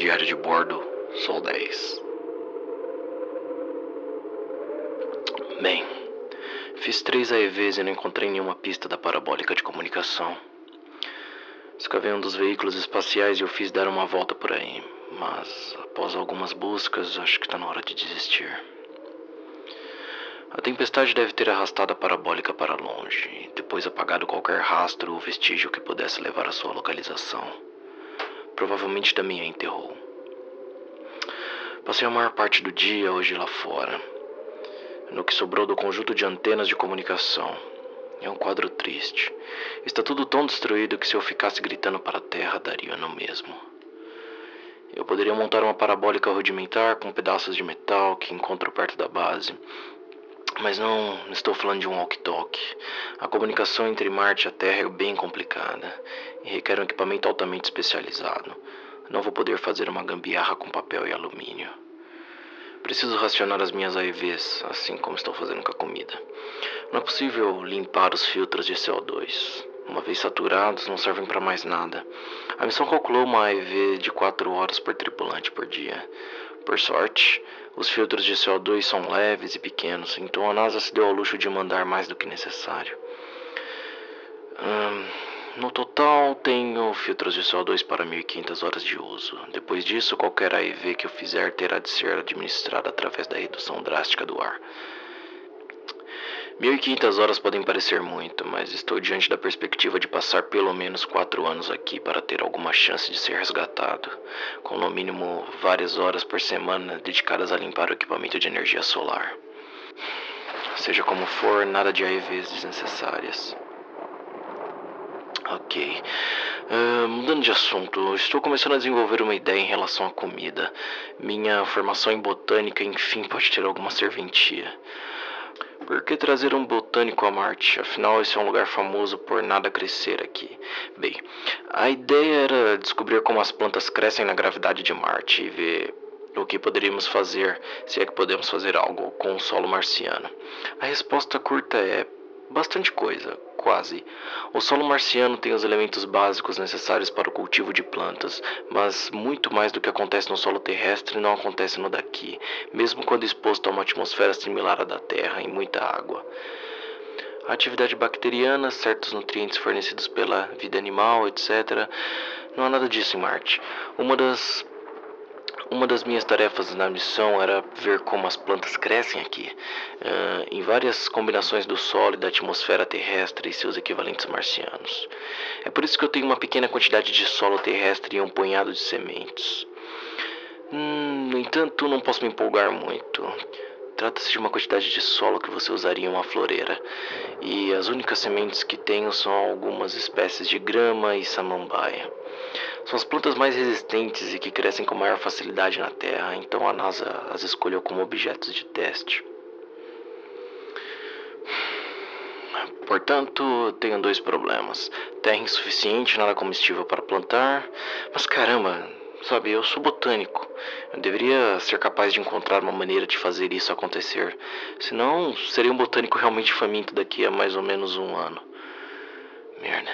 Diário de bordo, Sol 10. Bem, fiz três AEVs e não encontrei nenhuma pista da parabólica de comunicação. Escavei um dos veículos espaciais e eu fiz dar uma volta por aí, mas após algumas buscas, acho que está na hora de desistir. A tempestade deve ter arrastado a parabólica para longe, e depois apagado qualquer rastro ou vestígio que pudesse levar à sua localização. Provavelmente também a enterrou. Passei a maior parte do dia hoje lá fora, no que sobrou do conjunto de antenas de comunicação. É um quadro triste. Está tudo tão destruído que se eu ficasse gritando para a terra, daria no mesmo. Eu poderia montar uma parabólica rudimentar com pedaços de metal que encontro perto da base. Mas não estou falando de um walkie-talkie. A comunicação entre Marte e a Terra é bem complicada e requer um equipamento altamente especializado. Não vou poder fazer uma gambiarra com papel e alumínio. Preciso racionar as minhas AIVs, assim como estou fazendo com a comida. Não é possível limpar os filtros de CO2. Uma vez saturados, não servem para mais nada. A missão calculou uma AIV de 4 horas por tripulante por dia. Por sorte, os filtros de CO2 são leves e pequenos, então a NASA se deu ao luxo de mandar mais do que necessário. Hum, no total, tenho filtros de CO2 para 1.500 horas de uso. Depois disso, qualquer AIV que eu fizer terá de ser administrada através da redução drástica do ar. 1.500 horas podem parecer muito, mas estou diante da perspectiva de passar pelo menos quatro anos aqui para ter alguma chance de ser resgatado, com no mínimo várias horas por semana dedicadas a limpar o equipamento de energia solar. Seja como for, nada de AIVs desnecessárias. Ok. Uh, mudando de assunto, estou começando a desenvolver uma ideia em relação à comida. Minha formação em botânica, enfim, pode ter alguma serventia. Por que trazer um botânico a Marte? Afinal, esse é um lugar famoso por nada crescer aqui. Bem, a ideia era descobrir como as plantas crescem na gravidade de Marte e ver o que poderíamos fazer, se é que podemos fazer algo, com o solo marciano. A resposta curta é bastante coisa, quase. O solo marciano tem os elementos básicos necessários para o cultivo de plantas, mas muito mais do que acontece no solo terrestre não acontece no daqui, mesmo quando exposto a uma atmosfera similar à da Terra e muita água. A atividade bacteriana, certos nutrientes fornecidos pela vida animal, etc. Não há nada disso em Marte. Uma das uma das minhas tarefas na missão era ver como as plantas crescem aqui, uh, em várias combinações do solo e da atmosfera terrestre e seus equivalentes marcianos. É por isso que eu tenho uma pequena quantidade de solo terrestre e um punhado de sementes. Hum, no entanto, não posso me empolgar muito. Trata-se de uma quantidade de solo que você usaria em uma floreira, e as únicas sementes que tenho são algumas espécies de grama e samambaia. São as plantas mais resistentes e que crescem com maior facilidade na Terra, então a NASA as escolheu como objetos de teste. Portanto, tenho dois problemas: terra insuficiente, nada comestível para plantar. Mas caramba, sabe, eu sou botânico. Eu deveria ser capaz de encontrar uma maneira de fazer isso acontecer. Senão, seria um botânico realmente faminto daqui a mais ou menos um ano. Merda.